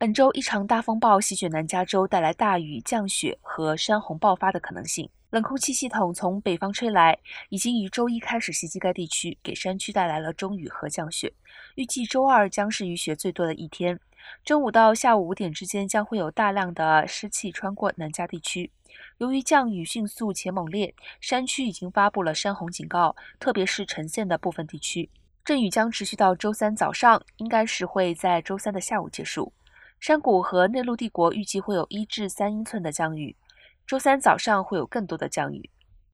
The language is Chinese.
本周一场大风暴席卷南加州，带来大雨、降雪和山洪爆发的可能性。冷空气系统从北方吹来，已经于周一开始袭击该地区，给山区带来了中雨和降雪。预计周二将是雨雪最多的一天。中午到下午五点之间，将会有大量的湿气穿过南加地区。由于降雨迅速且猛烈，山区已经发布了山洪警告，特别是呈县的部分地区。阵雨将持续到周三早上，应该是会在周三的下午结束。山谷和内陆帝国预计会有一至三英寸的降雨，周三早上会有更多的降雨。